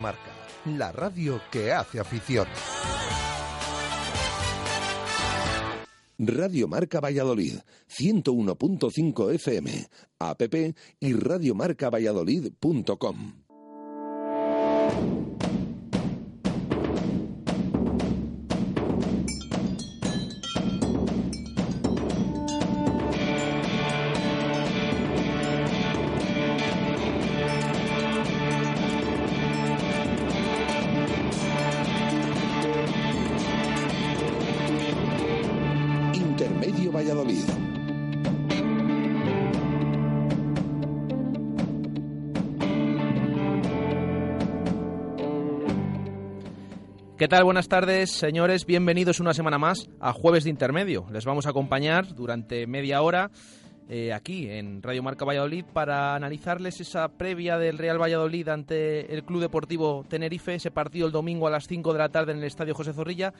Marca, la radio que hace afición. Radio Marca Valladolid, 101.5 FM, app y radiomarcavalladolid.com. Buenas tardes, señores. Bienvenidos una semana más a Jueves de Intermedio. Les vamos a acompañar durante media hora eh, aquí en Radio Marca Valladolid para analizarles esa previa del Real Valladolid ante el Club Deportivo Tenerife, ese partido el domingo a las 5 de la tarde en el Estadio José Zorrilla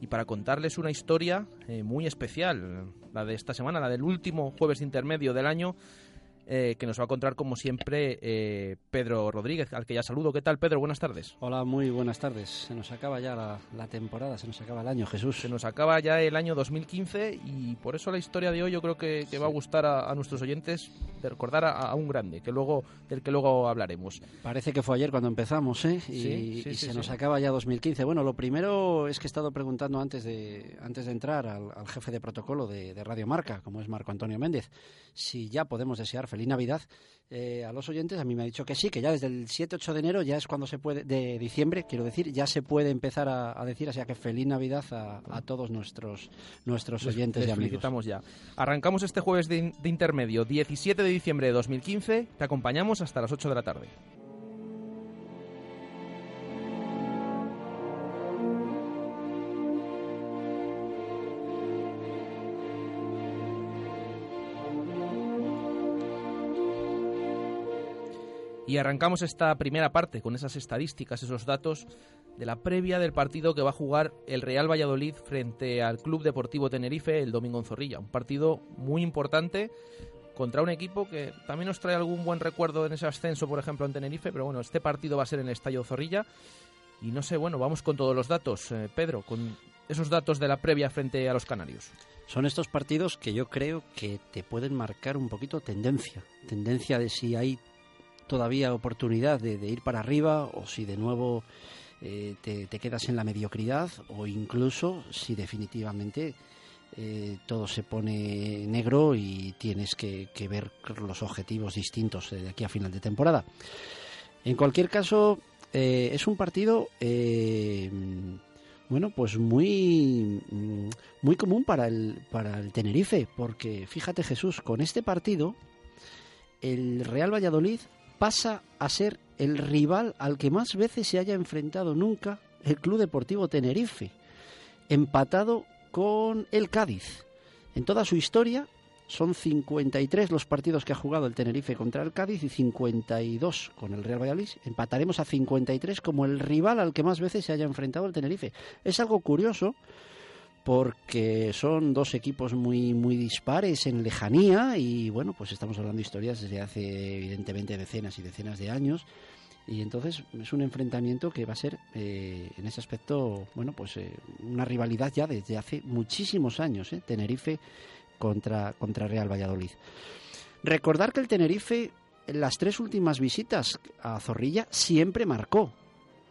y para contarles una historia eh, muy especial, la de esta semana, la del último jueves de intermedio del año, eh, que nos va a contar como siempre eh, Pedro Rodríguez, al que ya saludo. ¿Qué tal, Pedro? Buenas tardes. Hola, muy buenas tardes. Se nos acaba ya la, la temporada, se nos acaba el año, Jesús. Se nos acaba ya el año 2015 y por eso la historia de hoy yo creo que, que va a gustar a, a nuestros oyentes de recordar a, a un grande, que luego del que luego hablaremos. Parece que fue ayer cuando empezamos, ¿eh? Y, Sí, sí, y sí, se sí. nos acaba ya 2015. Bueno, lo primero es que he estado preguntando antes de, antes de entrar al, al jefe de protocolo de, de Radio Marca, como es Marco Antonio Méndez, si ya podemos desear feliz Navidad eh, a los oyentes. A mí me ha dicho que sí, que ya desde el 7-8 de enero ya es cuando se puede, de diciembre, quiero decir, ya se puede empezar a, a decir, así que feliz Navidad a, a todos nuestros, nuestros Les- oyentes les y amigos. felicitamos ya. Arrancamos este jueves de, de intermedio, 17 de diciembre de 2015. Te acompañamos hasta las 8 de la tarde. Y arrancamos esta primera parte con esas estadísticas, esos datos de la previa del partido que va a jugar el Real Valladolid frente al Club Deportivo Tenerife el domingo en Zorrilla. Un partido muy importante contra un equipo que también nos trae algún buen recuerdo en ese ascenso, por ejemplo, en Tenerife, pero bueno, este partido va a ser en el Estadio Zorrilla. Y no sé, bueno, vamos con todos los datos, eh, Pedro, con esos datos de la previa frente a los Canarios. Son estos partidos que yo creo que te pueden marcar un poquito tendencia. Tendencia de si hay todavía oportunidad de, de ir para arriba o si de nuevo eh, te, quedas en la mediocridad o incluso si definitivamente eh, todo se pone negro y tienes que, que ver los objetivos distintos eh, de aquí a final de temporada. En cualquier caso, es un partido bueno, pues muy, muy común para el, para el Tenerife, porque fíjate Jesús, con este partido el Real Valladolid pasa a ser el rival al que más veces se haya enfrentado nunca el Club Deportivo Tenerife, empatado con el Cádiz. En toda su historia son 53 los partidos que ha jugado el Tenerife contra el Cádiz y 52 con el Real Valladolid. Empataremos a 53 como el rival al que más veces se haya enfrentado el Tenerife. Es algo curioso porque son dos equipos muy muy dispares en lejanía y bueno, pues estamos hablando de historias desde hace evidentemente decenas y decenas de años y entonces es un enfrentamiento que va a ser eh, en ese aspecto, bueno, pues eh, una rivalidad ya desde hace muchísimos años, ¿eh? Tenerife contra, contra Real Valladolid. Recordar que el Tenerife en las tres últimas visitas a Zorrilla siempre marcó,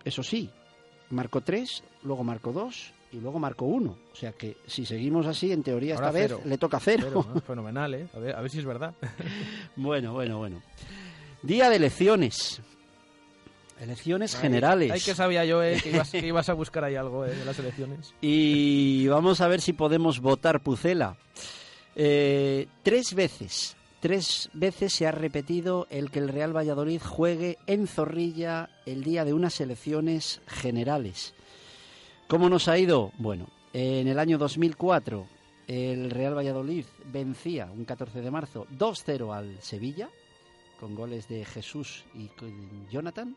eso sí, marcó tres, luego marcó dos y luego marcó uno. O sea que si seguimos así, en teoría Ahora esta vez le toca cero. Fenomenal, ¿eh? A ver, a ver si es verdad. Bueno, bueno, bueno. Día de elecciones. Elecciones generales. Hay que sabía yo eh, que, ibas, que ibas a buscar ahí algo eh, de las elecciones. Y vamos a ver si podemos votar Pucela. Eh, tres veces, tres veces se ha repetido el que el Real Valladolid juegue en Zorrilla el día de unas elecciones generales. ¿Cómo nos ha ido? Bueno, en el año 2004 el Real Valladolid vencía un 14 de marzo 2-0 al Sevilla con goles de Jesús y Jonathan.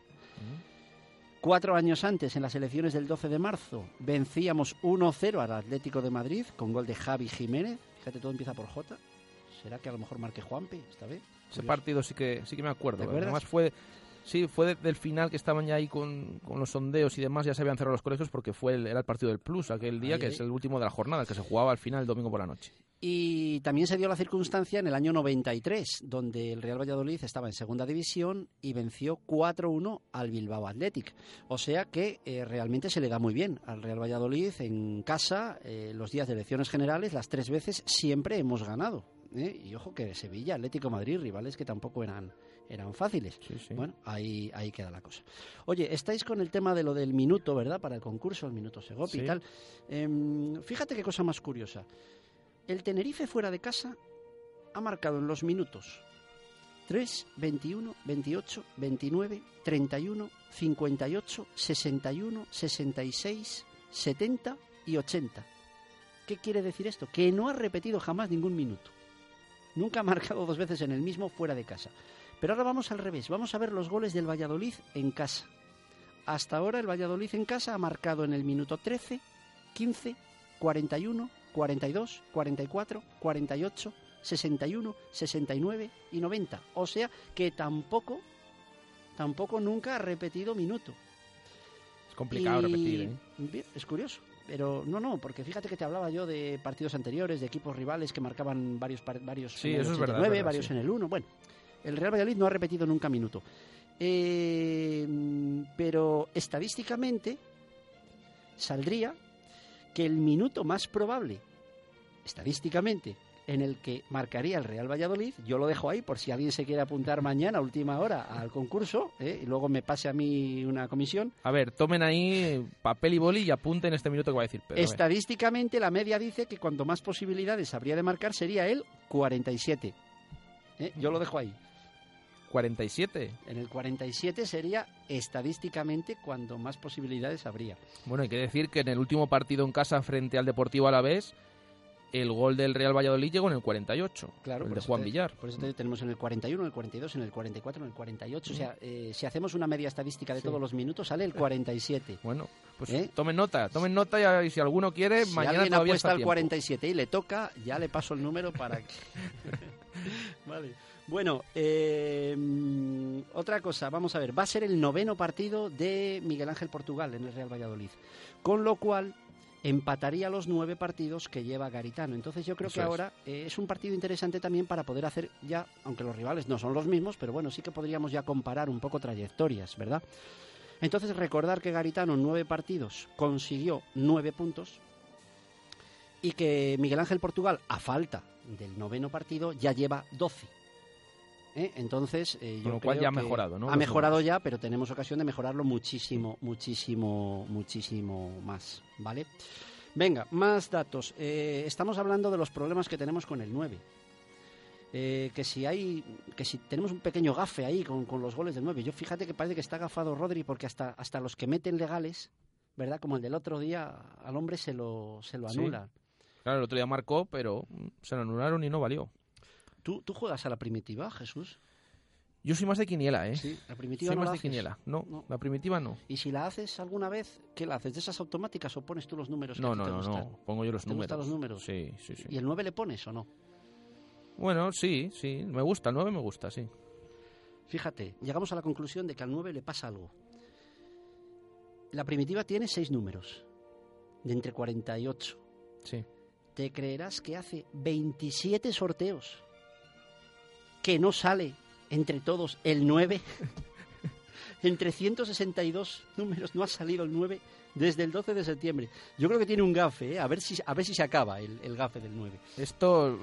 Cuatro años antes, en las elecciones del 12 de marzo, vencíamos 1-0 al Atlético de Madrid con gol de Javi Jiménez. Fíjate, todo empieza por J. ¿Será que a lo mejor marque Juanpe esta vez? Ese Curioso. partido sí que sí que me acuerdo. ¿Te acuerdas? Además fue Sí, fue de- del final que estaban ya ahí con, con los sondeos y demás, ya se habían cerrado los colegios porque fue el, era el partido del Plus aquel día, Ahí, que ahí. es el último de la jornada, que se jugaba al final el domingo por la noche. Y también se dio la circunstancia en el año 93, donde el Real Valladolid estaba en segunda división y venció 4-1 al Bilbao Athletic. O sea que eh, realmente se le da muy bien al Real Valladolid en casa, eh, los días de elecciones generales, las tres veces siempre hemos ganado. ¿eh? Y ojo que Sevilla, Atlético Madrid, rivales que tampoco eran, eran fáciles. Sí, sí. Bueno, ahí, ahí queda la cosa. Oye, estáis con el tema de lo del minuto, ¿verdad? Para el concurso, el minuto Segopi Sí. y tal. Em, fíjate qué cosa más curiosa. El Tenerife fuera de casa ha marcado en los minutos 3, 21, 28, 29, 31, 58, 61, 66, 70 y 80. ¿Qué quiere decir esto? Que no ha repetido jamás ningún minuto. Nunca ha marcado dos veces en el mismo fuera de casa. Pero ahora vamos al revés. Vamos a ver los goles del Valladolid en casa. Hasta ahora el Valladolid en casa ha marcado en el minuto 13, 15, 41, 42, 44, 48, 61, 69 y 90. O sea que tampoco, tampoco nunca ha repetido minuto. Es complicado Y- repetir, ¿eh? Bien, es curioso. Pero no, no, porque fíjate que te hablaba yo de partidos anteriores, de equipos rivales que marcaban varios, varios Sí, en el eso es verdad, 89, verdad, varios sí. en el 1. Bueno, el Real Valladolid no ha repetido nunca minuto. Eh, pero estadísticamente saldría que el minuto más probable, estadísticamente, en el que marcaría el Real Valladolid, yo lo dejo ahí por si alguien se quiere apuntar mañana a última hora al concurso, ¿eh? y luego me pase a mí una comisión, A ver, tomen ahí papel y boli y apunten este minuto que va a decir a. Estadísticamente, la media dice que cuanto más posibilidades habría de marcar sería el 47. ¿Eh? Yo lo dejo ahí. 47. En el 47 sería estadísticamente cuando más posibilidades habría. Bueno, hay que decir que en el último partido en casa frente al Deportivo Alavés, el gol del Real Valladolid llegó en el 48. Claro, el por de Juan te- Villar. Por eso te- tenemos en el 41, en el 42, en el 44, en el 48. O sea, eh, si hacemos una media estadística de Sí. todos los minutos, sale el 47. Bueno, pues ¿Eh? tomen nota, tomen nota y, a- y si alguno quiere, Si mañana alguien todavía apuesta está al tiempo. 47 y le toca, ya le paso el número para que... vale. Bueno, eh, otra cosa, vamos a ver, va a ser el noveno partido de Miguel Ángel Portugal en el Real Valladolid, con lo cual empataría los nueve partidos que lleva Garitano. Entonces yo creo Eso que es. ahora eh, es un partido interesante también para poder hacer ya, aunque los rivales no son los mismos, pero bueno, sí que podríamos ya comparar un poco trayectorias, ¿verdad? Entonces recordar que Garitano en nueve partidos consiguió nueve puntos y que Miguel Ángel Portugal, a falta del noveno partido, ya lleva 12. ¿Eh? Entonces, eh, yo Con lo cual creo ya ha mejorado, ¿no? Ha mejorado ya, pero tenemos ocasión de mejorarlo muchísimo, muchísimo, muchísimo más, ¿vale? Venga, más datos. Eh, estamos hablando de los problemas que tenemos con el 9. Eh, que si hay que si tenemos un pequeño gafe ahí con, con los goles del 9 yo fíjate que parece que está gafado Rodri porque hasta hasta los que meten legales verdad como el del otro día al hombre se lo se lo Sí. anula Claro, el otro día marcó, pero se lo anularon y no valió. ¿Tú, tú juegas a la primitiva Jesús Yo soy más de quiniela, ¿eh? sí la primitiva soy no más la de haces? quiniela. No, No. la primitiva no. y si la haces alguna vez qué la haces de esas automáticas o pones tú los números que No, a ti no, te no, gustan? no. Pongo yo los ¿Te números. gustan los números? Sí, sí, sí. y el 9 le pones o no Bueno, sí, sí. Me gusta, el 9 me gusta, sí. Fíjate, llegamos a la conclusión de que al 9 le pasa algo. La primitiva tiene seis números, de entre 48. Sí. ¿Te creerás que hace 27 sorteos que no sale entre todos el 9? entre 162 números no ha salido el 9 desde el 12 de septiembre. Yo creo que tiene un gafe, ¿eh? a, ver si, a ver si se acaba el, el gafe del 9. Esto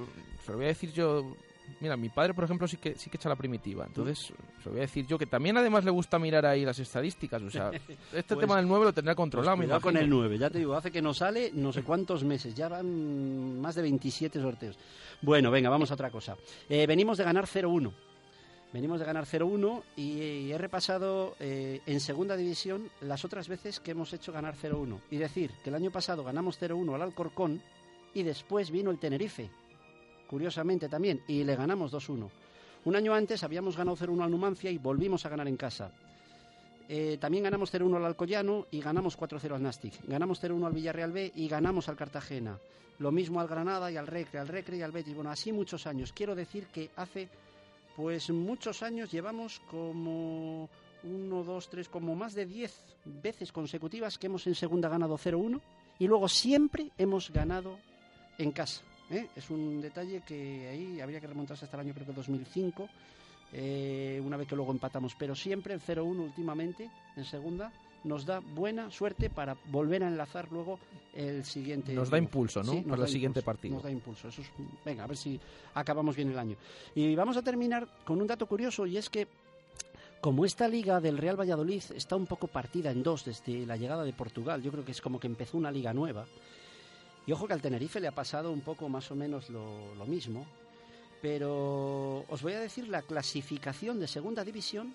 se lo voy a decir yo. Mira, mi padre, por ejemplo, sí que sí que echa la primitiva. Entonces, se lo voy a decir yo que también además le gusta mirar ahí las estadísticas. O sea, este Pues- tema del 9 lo tendrá controlado, me Cuidado con el imagino. 9, ya te digo, hace que no sale no sé cuántos meses, ya van más de 27 sorteos. Bueno, venga, vamos a otra cosa. Eh, venimos de ganar 0-1. Venimos de ganar 0-1 y, he repasado eh, en segunda división las otras veces que hemos hecho ganar 0-1. Y decir que el año pasado ganamos 0-1 al Alcorcón y después vino el Tenerife, curiosamente también, y le ganamos 2-1. Un año antes habíamos ganado 0-1 al Numancia y volvimos a ganar en casa. Eh, también ganamos 0-1 al Alcoyano y ganamos 4-0 al Nastic. Ganamos 0-1 al Villarreal B y ganamos al Cartagena. Lo mismo al Granada y al Recre, al Recre y al Betis. Bueno, así muchos años. Quiero decir que hace, pues muchos años llevamos como uno, dos, tres, como más de diez veces consecutivas que hemos en segunda ganado 0-1 y luego siempre hemos ganado en casa. ¿eh? Es un detalle que ahí habría que remontarse hasta el año creo que 2005, eh, una vez que luego empatamos, pero siempre el 0-1 últimamente en segunda nos da buena suerte para volver a enlazar luego el siguiente. Nos da impulso, ¿no? para el siguiente partido. Nos da impulso. Eso es, venga, a ver si acabamos bien el año. Y vamos a terminar con un dato curioso y es que como esta liga del Real Valladolid está un poco partida en dos desde la llegada de Portugal, yo creo que es como que empezó una liga nueva. Y ojo que al Tenerife le ha pasado un poco más o menos lo, lo mismo. Pero os voy a decir la clasificación de segunda división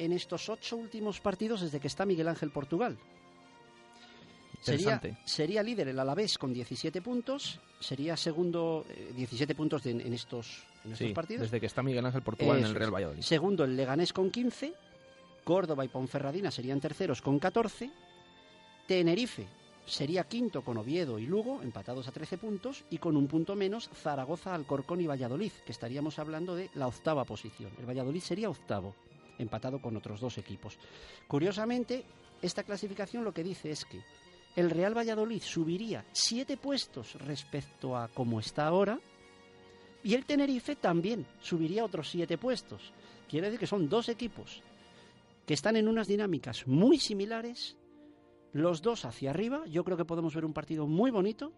en estos ocho últimos partidos desde que está Miguel Ángel Portugal. Sería, sería, líder el Alavés con 17 puntos, sería segundo, 17 eh, puntos en, estos, en estos partidos. Desde que está Miguel Ángel Portugal en el Real Valladolid. Segundo el Leganés con 15, Córdoba y Ponferradina serían terceros con 14, Tenerife sería quinto con Oviedo y Lugo, empatados a 13 puntos, y con un punto menos Zaragoza, Alcorcón y Valladolid, que estaríamos hablando de la octava posición. El Valladolid sería octavo empatado con otros dos equipos. Curiosamente, esta clasificación lo que dice es que el Real Valladolid subiría siete puestos respecto a como está ahora y el Tenerife también subiría otros siete puestos. Quiere decir que son dos equipos que están en unas dinámicas muy similares, los dos hacia arriba. Yo creo que podemos ver un partido muy bonito,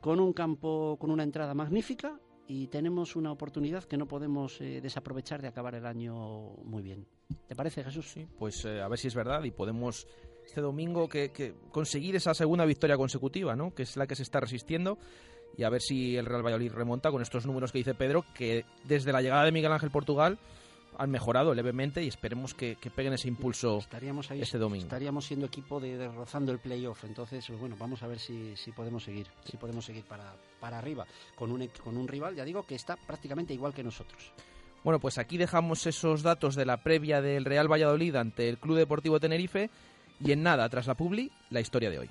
con un campo, con una entrada magnífica y tenemos una oportunidad que no podemos eh, desaprovechar de acabar el año muy bien. ¿Te parece, Jesús? Sí, pues eh, a ver si es verdad y podemos este domingo que, conseguir esa segunda victoria consecutiva, ¿no? Que es la que se está resistiendo y a ver si el Real Valladolid remonta con estos números que dice Pedro, que desde la llegada de Miguel Ángel Portugal han mejorado levemente y esperemos que, peguen ese impulso estaríamos ahí, este domingo. Estaríamos siendo equipo de, rozando el playoff, entonces pues bueno, vamos a ver si, si podemos seguir, si podemos seguir para, para arriba con un, con un rival, ya digo, que está prácticamente igual que nosotros. Bueno, pues aquí dejamos esos datos de la previa del Real Valladolid ante el Club Deportivo Tenerife y en nada, tras la publi, la historia de hoy.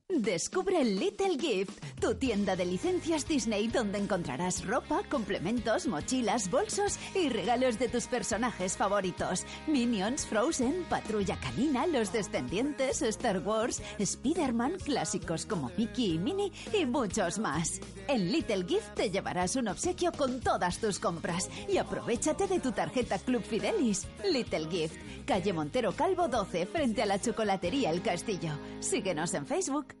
Descubre Little Gift, tu tienda de licencias Disney donde encontrarás ropa, complementos, mochilas, bolsos y regalos de tus personajes favoritos. Minions, Frozen, Patrulla Canina, Los Descendientes, Star Wars, Spider-Man, clásicos como Mickey y Minnie y muchos más. En Little Gift te llevarás un obsequio con todas tus compras y aprovechate de tu tarjeta Club Fidelis. Little Gift, calle Montero Calvo 12, frente a la chocolatería El Castillo. Síguenos en Facebook.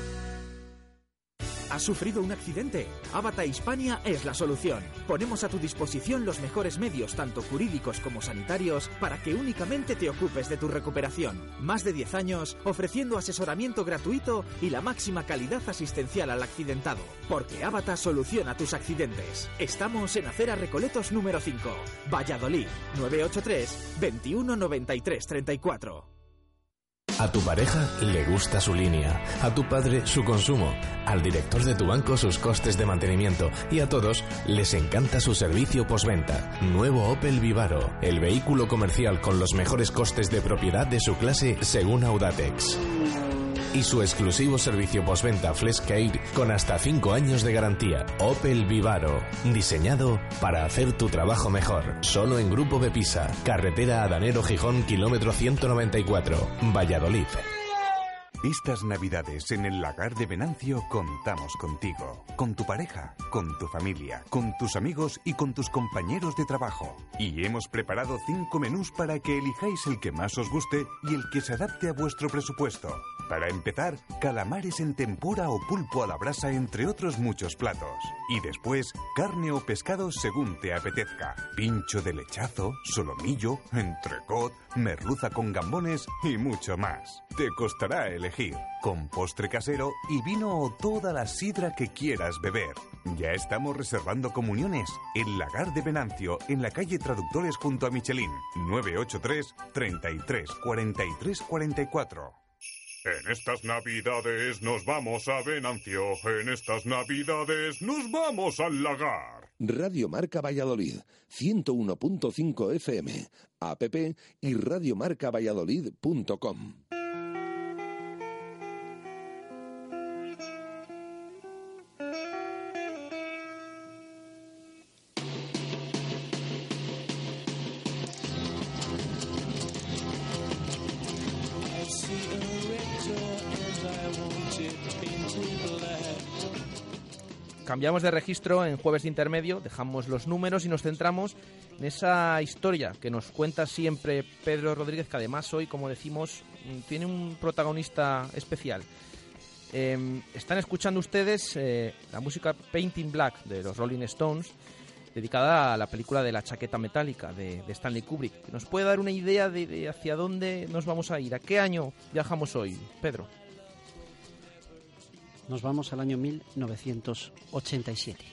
¿Has sufrido un accidente? Abata Hispania es la solución. Ponemos a tu disposición los mejores medios, tanto jurídicos como sanitarios, para que únicamente te ocupes de tu recuperación. Más de 10 años ofreciendo asesoramiento gratuito y la máxima calidad asistencial al accidentado. Porque Abata soluciona tus accidentes. Estamos en Acera Recoletos número 5, Valladolid, 983 21 93 34. A tu pareja le gusta su línea, a tu padre su consumo, al director de tu banco sus costes de mantenimiento y a todos les encanta su servicio postventa. Nuevo Opel Vivaro, el vehículo comercial con los mejores costes de propiedad de su clase según Audatex y su exclusivo servicio postventa Flescair con hasta 5 años de garantía. Opel Vivaro, diseñado para hacer tu trabajo mejor. Solo en Grupo Bepisa, carretera Adanero Gijón, kilómetro 194, Valladolid. Estas navidades en el lagar de Venancio contamos contigo, con tu pareja, con tu familia, con tus amigos y con tus compañeros de trabajo. Y hemos preparado cinco menús para que elijáis el que más os guste y el que se adapte a vuestro presupuesto. Para empezar, calamares en tempura o pulpo a la brasa, entre otros muchos platos. Y después, carne o pescado según te apetezca. Pincho de lechazo, solomillo, entrecot, merluza con gambones y mucho más. Te costará elegir, con postre casero y vino o toda la sidra que quieras beber. Ya estamos reservando comuniones en Lagar de Venancio, en la calle Traductores junto a Michelin, 983 33 43 44. En estas navidades nos vamos a Venancio, en estas navidades nos vamos al lagar. Radio Marca Valladolid, 101.5 FM, app y radiomarcavalladolid.com. Cambiamos de registro en jueves de intermedio, dejamos los números y nos centramos en esa historia que nos cuenta siempre Pedro Rodríguez, que además hoy, como decimos, tiene un protagonista especial. Eh, están escuchando ustedes eh, la música Painting Black de los Rolling Stones, dedicada a la película de la chaqueta metálica de, Stanley Kubrick. ¿Nos puede dar una idea de, de hacia dónde nos vamos a ir? ¿A qué año viajamos hoy, Pedro? Nos vamos al año 1987.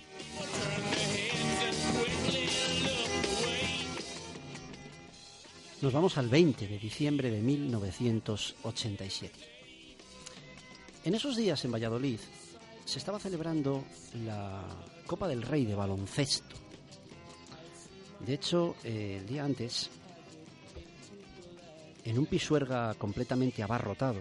Nos vamos al 20 de diciembre de 1987. En esos días en Valladolid se estaba celebrando la Copa del Rey de baloncesto. De hecho, el día antes, en un pisuerga completamente abarrotado,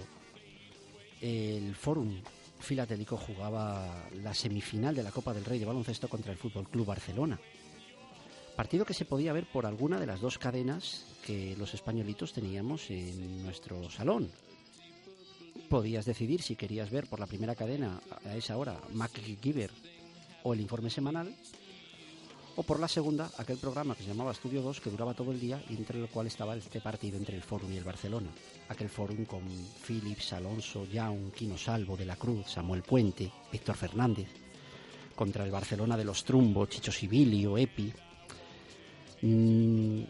el Fórum Filatélico jugaba la semifinal de la Copa del Rey de baloncesto contra el Fútbol Club Barcelona. Partido que se podía ver por alguna de las dos cadenas que los españolitos teníamos en nuestro salón. Podías decidir si querías ver por la primera cadena a esa hora MacGyver o el informe semanal, o por la segunda aquel programa que se llamaba Estudio 2 que duraba todo el día y entre el cual estaba este partido entre el Fórum y el Barcelona. Aquel Fórum con Phillips, Alonso, Young, Quino Salvo, De la Cruz, Samuel Puente, Víctor Fernández, contra el Barcelona de los Trumbo, Chicho Sibilio, Epi. Mm,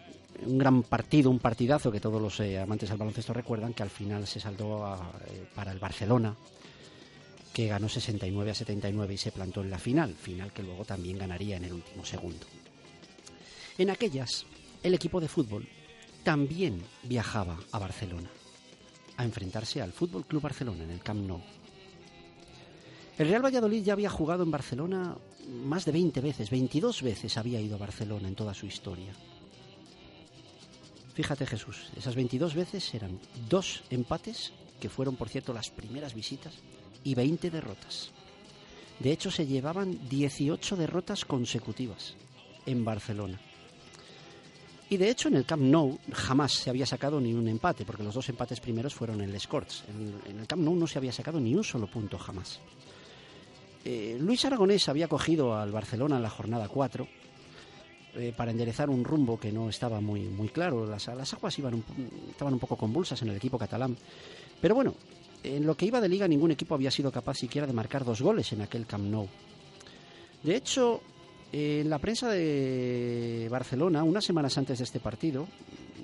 un gran partido, un partidazo que todos los eh, amantes del baloncesto recuerdan que al final se saldó eh, para el Barcelona que ganó 69 a 79 y se plantó en la final, final que luego también ganaría en el último segundo. En aquellas, el equipo de fútbol también viajaba a Barcelona a enfrentarse al Fútbol Club Barcelona en el Camp Nou. El Real Valladolid ya había jugado en Barcelona más de 20 veces, 22 veces había ido a Barcelona en toda su historia. Fíjate Jesús, esas 22 veces eran dos empates, que fueron por cierto las primeras visitas, y 20 derrotas. De hecho, se llevaban 18 derrotas consecutivas en Barcelona. Y de hecho, en el Camp Nou jamás se había sacado ni un empate, porque los dos empates primeros fueron en Les Corts. En, en el Camp Nou no se había sacado ni un solo punto jamás. Eh, Luis Aragonés había cogido al Barcelona en la jornada 4 eh, para enderezar un rumbo que no estaba muy, muy claro. Las, las aguas iban un, estaban un poco convulsas en el equipo catalán. Pero bueno, en lo que iba de liga ningún equipo había sido capaz siquiera de marcar dos goles en aquel Camp Nou. De hecho, en la prensa de Barcelona, unas semanas antes de este partido,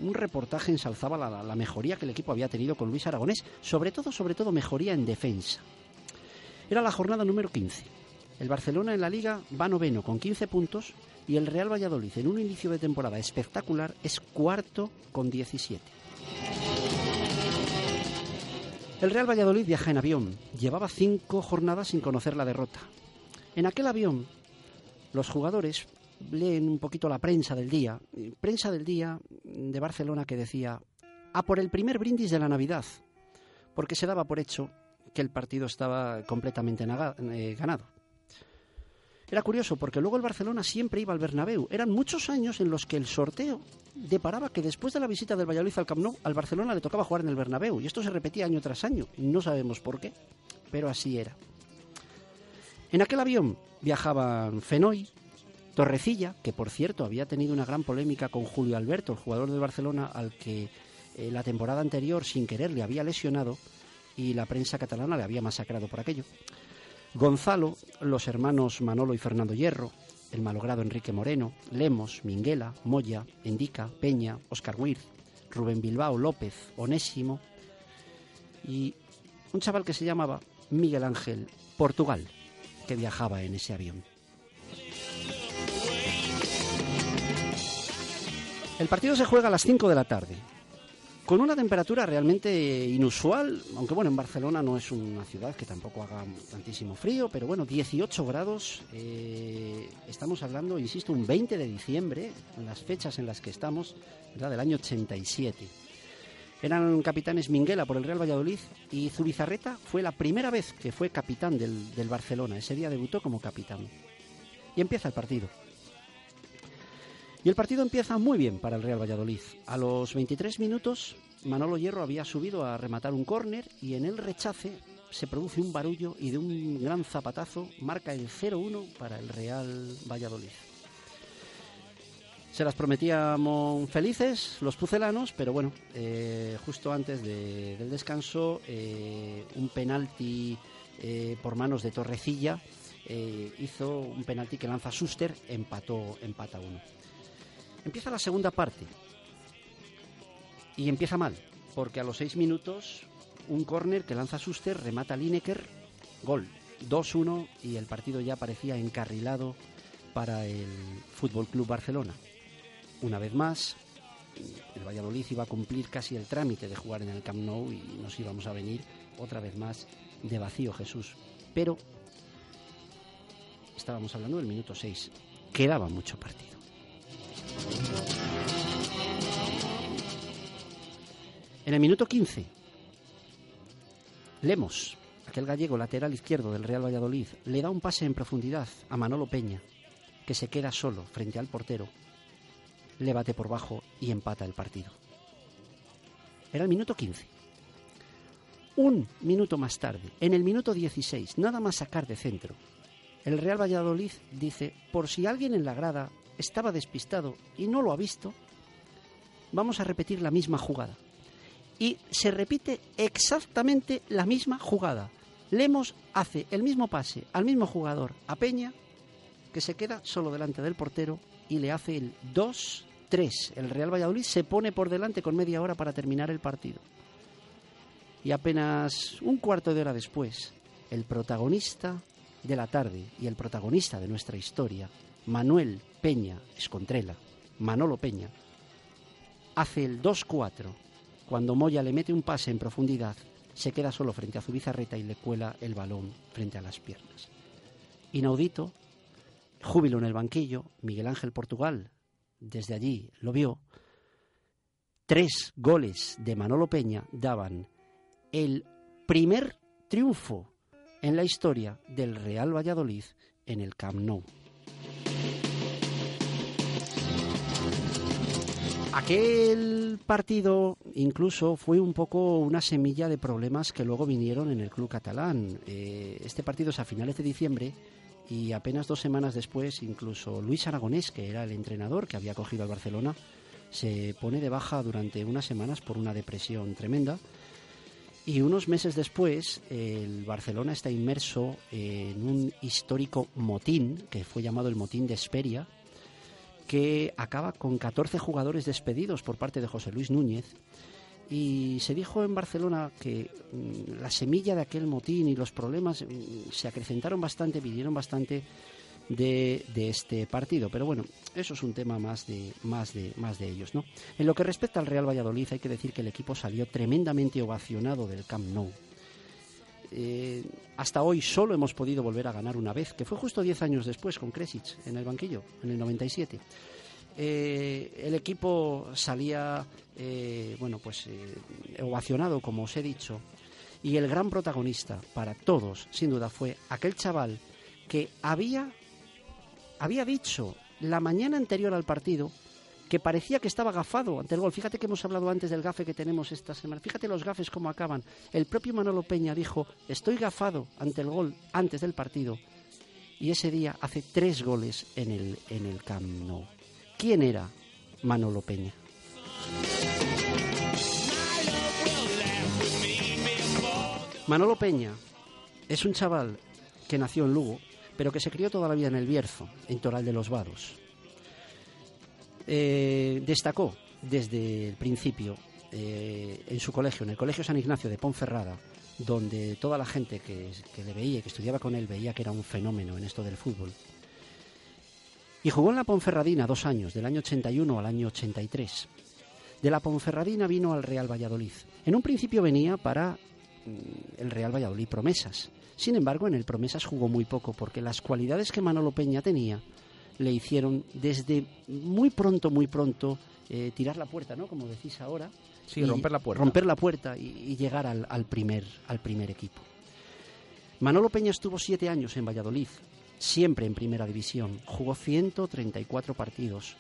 un reportaje ensalzaba la, mejoría que el equipo había tenido con Luis Aragonés, sobre todo, sobre todo mejoría en defensa. Era la jornada número 15. El Barcelona en la liga va noveno con 15 puntos y el Real Valladolid en un inicio de temporada espectacular es cuarto con 17. El Real Valladolid viaja en avión. Llevaba cinco jornadas sin conocer la derrota. En aquel avión, los jugadores leen un poquito la prensa del día. Prensa del día de Barcelona que decía, a por el primer brindis de la Navidad, porque se daba por hecho que el partido estaba completamente ganado. Era curioso porque luego el Barcelona siempre iba al Bernabéu. Eran muchos años en los que el sorteo deparaba que después de la visita del Valladolid al Camp Nou, al Barcelona le tocaba jugar en el Bernabéu. Y esto se repetía año tras año. No sabemos por qué, pero así era. En aquel avión viajaban Fenoy, Torrecilla, que por cierto había tenido una gran polémica con Julio Alberto, el jugador del Barcelona al que eh, la temporada anterior sin querer le había lesionado, y la prensa catalana le había masacrado por aquello. Gonzalo, los hermanos Manolo y Fernando Hierro, el malogrado Enrique Moreno, Lemos, Minguela, Moya, Endica, Peña, Oscar Wirth, Rubén Bilbao, López, Onésimo y un chaval que se llamaba Miguel Ángel Portugal, que viajaba en ese avión. El partido se juega a las 5 de la tarde, con una temperatura realmente inusual, aunque bueno, en Barcelona no es una ciudad que tampoco haga tantísimo frío, pero bueno, 18 grados, eh, estamos hablando, insisto, un 20 de diciembre, las fechas en las que estamos, ¿verdad? del año 87. Eran capitanes Minguela por el Real Valladolid y Zubizarreta fue la primera vez que fue capitán del, del Barcelona, ese día debutó como capitán. Y empieza el partido. Y el partido empieza muy bien para el Real Valladolid. A los 23 minutos, Manolo Hierro había subido a rematar un córner y en el rechace se produce un barullo y de un gran zapatazo marca el 0-1 para el Real Valladolid. Se las prometíamos felices los pucelanos, pero bueno, eh, justo antes de- del descanso, eh, un penalti eh, por manos de Torrecilla hizo un penalti que lanza Suster, empató, empata uno. Empieza la segunda parte y empieza mal, porque a los seis minutos un córner que lanza Suster remata Lineker, gol 2-1 y el partido ya parecía encarrilado para el Fútbol Club Barcelona. Una vez más, el Valladolid iba a cumplir casi el trámite de jugar en el Camp Nou y nos íbamos a venir otra vez más de vacío Jesús. Pero estábamos hablando del minuto 6. Quedaba mucho partido. En el minuto 15, Lemos, aquel gallego lateral izquierdo del Real Valladolid, le da un pase en profundidad a Manolo Peña, que se queda solo frente al portero, le bate por bajo y empata el partido. Era el minuto 15. Un minuto más tarde, en el minuto 16, nada más sacar de centro, el Real Valladolid dice, por si alguien en la grada estaba despistado y no lo ha visto, vamos a repetir la misma jugada. Y se repite exactamente la misma jugada. Lemos hace el mismo pase al mismo jugador, a Peña, que se queda solo delante del portero y le hace el 2-3. El Real Valladolid se pone por delante con media hora para terminar el partido. Y apenas un cuarto de hora después, el protagonista de la tarde y el protagonista de nuestra historia, Manuel Peña Escontrela, Manolo Peña, hace el 2-4 cuando Moya le mete un pase en profundidad, se queda solo frente a Zubizarreta y le cuela el balón frente a las piernas. Inaudito, júbilo en el banquillo, Miguel Ángel Portugal desde allí lo vio. Tres goles de Manolo Peña daban el primer triunfo en la historia del Real Valladolid en el Camp Nou. Aquel partido incluso fue un poco una semilla de problemas que luego vinieron en el club catalán. Eh, este partido es a finales de diciembre y apenas dos semanas después incluso Luis Aragonés, que era el entrenador que había cogido al Barcelona, se pone de baja durante unas semanas por una depresión tremenda. Y unos meses después, el Barcelona está inmerso en un histórico motín, que fue llamado el motín de Esperia, que acaba con 14 jugadores despedidos por parte de José Luis Núñez. Y se dijo en Barcelona que mm, la semilla de aquel motín y los problemas mm, se acrecentaron bastante, vinieron bastante de, de este partido. Pero bueno, eso es un tema más de, más, de, más de ellos. ¿no? En lo que respecta al Real Valladolid, hay que decir que el equipo salió tremendamente ovacionado del Camp Nou. Eh, hasta hoy solo hemos podido volver a ganar una vez, que fue justo 10 años después con Kresic en el banquillo, en el 97. Eh, el equipo salía, eh, bueno, pues eh, ovacionado, como os he dicho, y el gran protagonista para todos, sin duda, fue aquel chaval que había, había dicho la mañana anterior al partido que parecía que estaba gafado ante el gol. Fíjate que hemos hablado antes del gafe que tenemos esta semana. Fíjate los gafes cómo acaban. El propio Manolo Peña dijo, estoy gafado ante el gol antes del partido. Y ese día hace tres goles en el, en el Camp Nou. ¿Quién era Manolo Peña? Manolo Peña es un chaval que nació en Lugo, pero que se crió toda la vida en el Bierzo, en Toral de los Vados. Eh, destacó desde el principio eh, en su colegio, en el Colegio San Ignacio de Ponferrada, donde toda la gente que, que le veía que estudiaba con él veía que era un fenómeno en esto del fútbol. Y jugó en la Ponferradina dos años, del año 81 al año 83. De la Ponferradina vino al Real Valladolid. En un principio venía para mm, el Real Valladolid Promesas. Sin embargo, en el Promesas jugó muy poco porque las cualidades que Manolo Peña tenía le hicieron desde muy pronto, muy pronto, eh, tirar la puerta, ¿no? Como decís ahora. Sí, y romper la puerta. Romper la puerta y, y llegar al, al primer, al primer equipo. Manolo Peña estuvo siete años en Valladolid, siempre en primera división. Jugó 134 partidos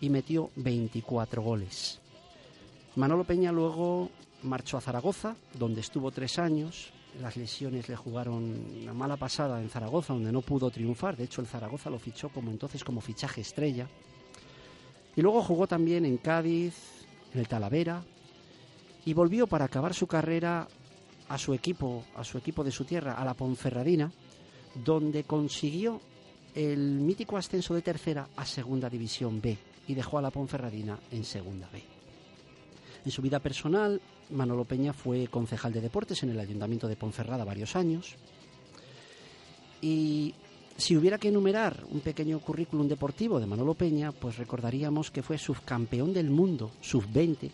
y metió 24 goles. Manolo Peña luego marchó a Zaragoza, donde estuvo tres años. Las lesiones le jugaron una mala pasada en Zaragoza, donde no pudo triunfar. De hecho, el Zaragoza lo fichó como entonces como fichaje estrella. Y luego jugó también en Cádiz, en el Talavera, y volvió para acabar su carrera a su equipo, a su equipo de su tierra, a la Ponferradina, donde consiguió el mítico ascenso de tercera a Segunda División B y dejó a la Ponferradina en Segunda B. En su vida personal, Manolo Peña fue concejal de deportes en el Ayuntamiento de Ponferrada varios años. Y si hubiera que enumerar un pequeño currículum deportivo de Manolo Peña, pues recordaríamos que fue subcampeón del mundo, sub-20,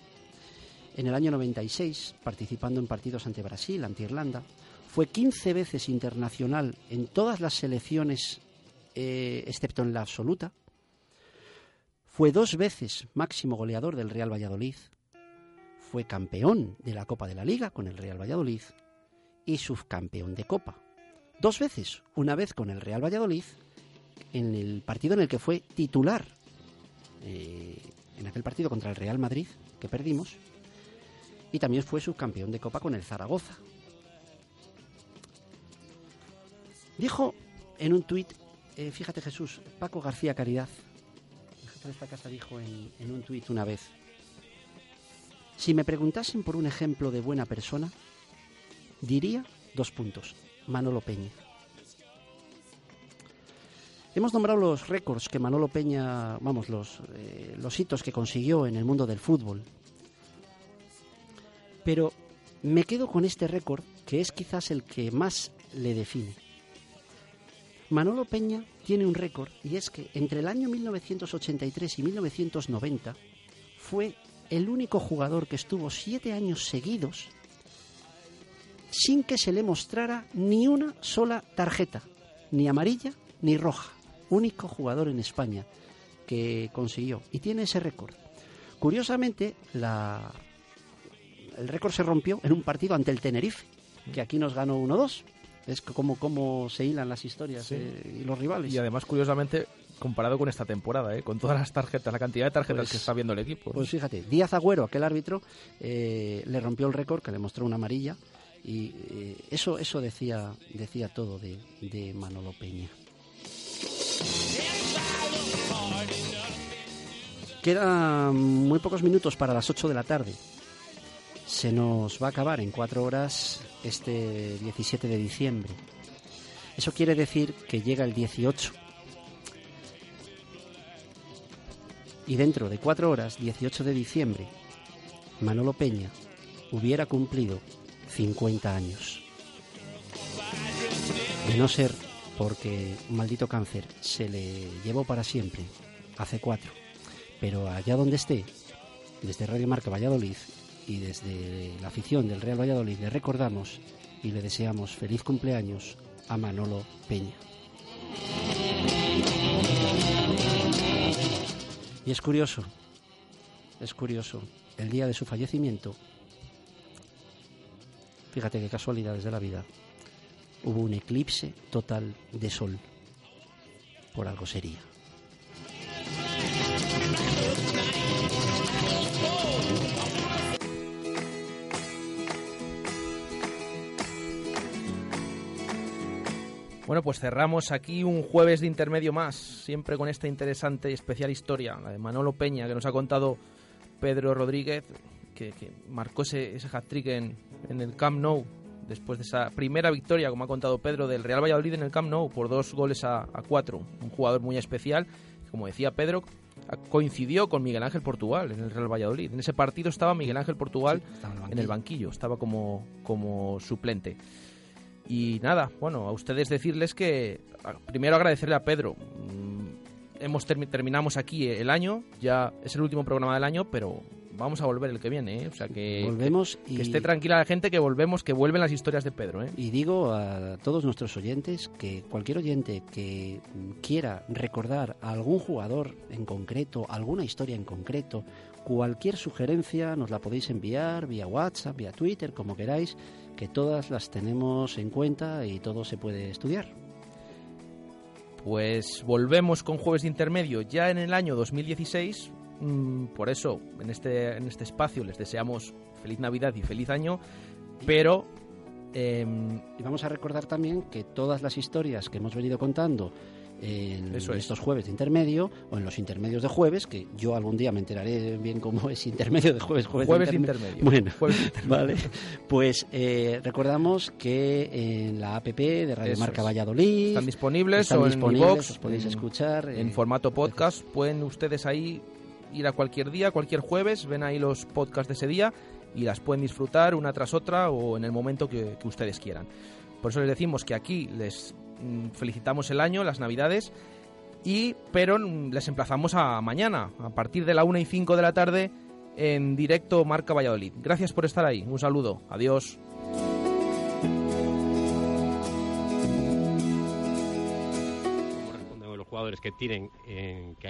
en el año 96, participando en partidos ante Brasil, ante Irlanda. Fue 15 veces internacional en todas las selecciones, eh, excepto en la absoluta. Fue dos veces máximo goleador del Real Valladolid. Fue campeón de la Copa de la Liga con el Real Valladolid y subcampeón de Copa. Dos veces, una vez con el Real Valladolid, en el partido en el que fue titular, eh, en aquel partido contra el Real Madrid, que perdimos, y también fue subcampeón de Copa con el Zaragoza. Dijo en un tuit, eh, fíjate Jesús, Paco García Caridad, el jefe de esta casa dijo en, en un tuit una vez, si me preguntasen por un ejemplo de buena persona, diría dos puntos, Manolo Peña. Hemos nombrado los récords que Manolo Peña, vamos, los, eh, los hitos que consiguió en el mundo del fútbol. Pero me quedo con este récord que es quizás el que más le define. Manolo Peña tiene un récord y es que entre el año 1983 y 1990 fue el único jugador que estuvo siete años seguidos sin que se le mostrara ni una sola tarjeta, ni amarilla ni roja. Único jugador en España que consiguió y tiene ese récord. Curiosamente, la, el récord se rompió en un partido ante el Tenerife, que aquí nos ganó 1-2. Es como, como se hilan las historias Sí. eh, y los rivales. Y además, curiosamente, comparado con esta temporada, ¿eh? con todas las tarjetas, la cantidad de tarjetas Pues- que está viendo el equipo. ¿no? Pues fíjate, Díaz Agüero, aquel árbitro, eh, le rompió el récord, que le mostró una amarilla, y eh, eso, eso decía, decía todo de, de Manolo Peña. Quedan muy pocos minutos para las 8 de la tarde. Se nos va a acabar en cuatro horas este 17 de diciembre. Eso quiere decir que llega el 18. Y dentro de cuatro horas, 18 de diciembre, Manolo Peña hubiera cumplido 50 años. De no ser porque un maldito cáncer se le llevó para siempre, hace cuatro. Pero allá donde esté, desde Radio Marca Valladolid y desde la afición del Real Valladolid, le recordamos y le deseamos feliz cumpleaños a Manolo Peña. Y es curioso, es curioso, el día de su fallecimiento, fíjate qué casualidades de la vida, hubo un eclipse total de sol. Por algo sería. Bueno, pues cerramos aquí un jueves de intermedio más, siempre con esta interesante y especial historia, la de Manolo Peña, que nos ha contado Pedro Rodríguez, que, que marcó ese, ese hat-trick en, en el Camp Nou después de esa primera victoria, como ha contado Pedro, del Real Valladolid en el Camp Nou por dos goles a, a cuatro. Un jugador muy especial, como decía Pedro, coincidió con Miguel Ángel Portugal en el Real Valladolid. En ese partido estaba Miguel Ángel Portugal Sí, estaba en el en el banquillo, estaba como, como suplente. Y nada, bueno, a ustedes decirles que primero agradecerle a Pedro. Mm, Hemos termi- terminamos aquí el año, ya es el último programa del año, pero vamos a volver el que viene, ¿eh? o sea que Volvemos que, y- que esté tranquila la gente que volvemos, que vuelven las historias de Pedro, ¿eh? Y digo a todos nuestros oyentes que cualquier oyente que mm, quiera recordar a algún jugador en concreto, alguna historia en concreto, cualquier sugerencia nos la podéis enviar vía WhatsApp, vía Twitter, como queráis, que todas las tenemos en cuenta y todo se puede estudiar. Pues volvemos con Jueves de Intermedio ya en el año 2016. Mm, Por eso, en este, en este espacio les deseamos feliz Navidad y feliz año. Pero em, Y vamos a recordar también que todas las historias que hemos venido contando en Eso es. estos jueves de intermedio o en los intermedios de jueves, que yo algún día me enteraré bien cómo es intermedio de jueves, jueves, Jueves de interme- intermedio. Bueno, Jueves intermedio. vale. Pues eh, recordamos que en la app de Radio Eso Marca es. Valladolid están disponibles están o en disponibles, iVoox, os podéis en- escuchar en eh, formato podcast. Pueden ustedes ahí ir a cualquier día, cualquier jueves, ven ahí los podcasts de ese día y las pueden disfrutar una tras otra o en el momento que, que ustedes quieran. Por eso les decimos que aquí les felicitamos el año, las navidades, y pero mm, les emplazamos a mañana, a partir de la 1 y 5 de la tarde, en directo Marca Valladolid. Gracias por estar ahí. Un saludo. Adiós. que tienen en, que